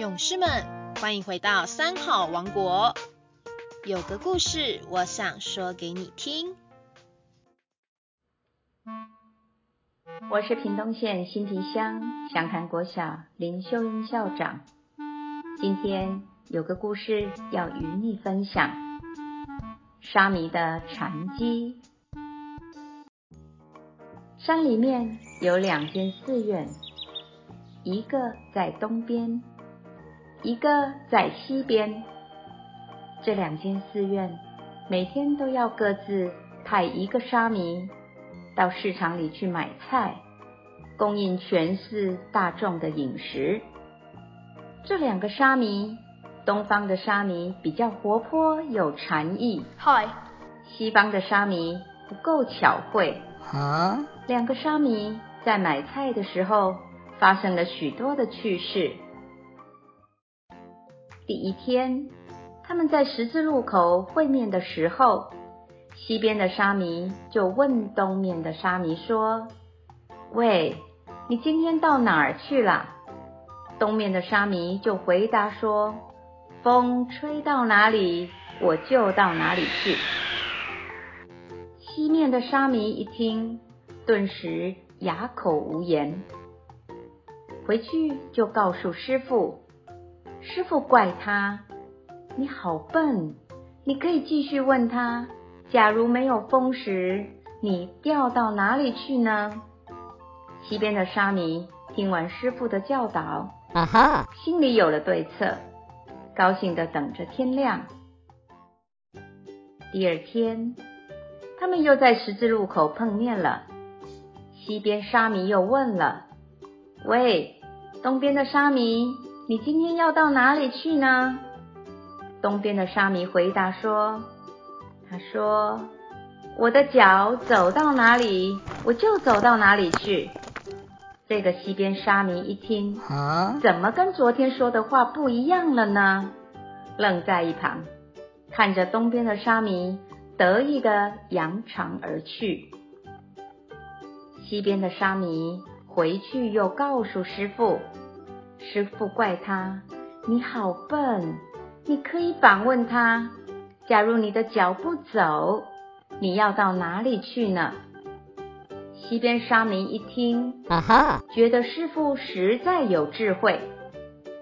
勇士们，欢迎回到三好王国。有个故事，我想说给你听。我是屏东县新平乡祥潭国小林秀英校长。今天有个故事要与你分享：沙弥的禅机。山里面有两间寺院，一个在东边。一个在西边，这两间寺院每天都要各自派一个沙弥到市场里去买菜，供应全寺大众的饮食。这两个沙弥，东方的沙弥比较活泼有禅意，嗨；西方的沙弥不够巧慧，啊。两个沙弥在买菜的时候发生了许多的趣事。第一天，他们在十字路口会面的时候，西边的沙弥就问东面的沙弥说：“喂，你今天到哪儿去了？”东面的沙弥就回答说：“风吹到哪里，我就到哪里去。”西面的沙弥一听，顿时哑口无言，回去就告诉师傅。师傅怪他：“你好笨！你可以继续问他，假如没有风时，你掉到哪里去呢？”西边的沙弥听完师傅的教导，啊哈，心里有了对策，高兴的等着天亮。第二天，他们又在十字路口碰面了。西边沙弥又问了：“喂，东边的沙弥。”你今天要到哪里去呢？东边的沙弥回答说：“他说，我的脚走到哪里，我就走到哪里去。”这个西边沙弥一听，啊，怎么跟昨天说的话不一样了呢？愣在一旁，看着东边的沙弥得意的扬长而去。西边的沙弥回去又告诉师傅。师傅怪他：“你好笨！你可以反问他：假如你的脚不走，你要到哪里去呢？”西边沙弥一听，啊哈，觉得师傅实在有智慧。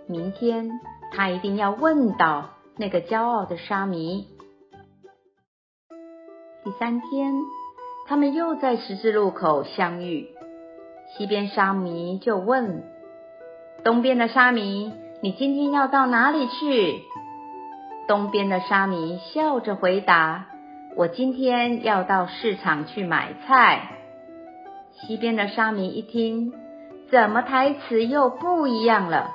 明天他一定要问到那个骄傲的沙弥。第三天，他们又在十字路口相遇，西边沙弥就问。东边的沙弥，你今天要到哪里去？东边的沙弥笑着回答：“我今天要到市场去买菜。”西边的沙弥一听，怎么台词又不一样了？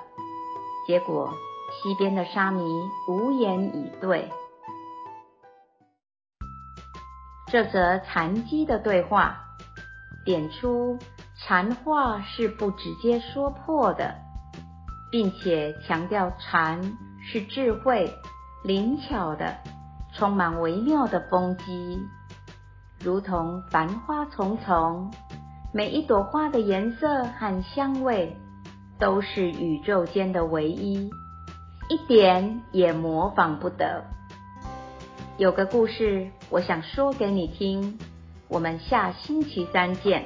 结果西边的沙弥无言以对。这则禅机的对话，点出禅话是不直接说破的。并且强调禅是智慧、灵巧的、充满微妙的风机，如同繁花丛丛，每一朵花的颜色和香味都是宇宙间的唯一，一点也模仿不得。有个故事，我想说给你听，我们下星期三见。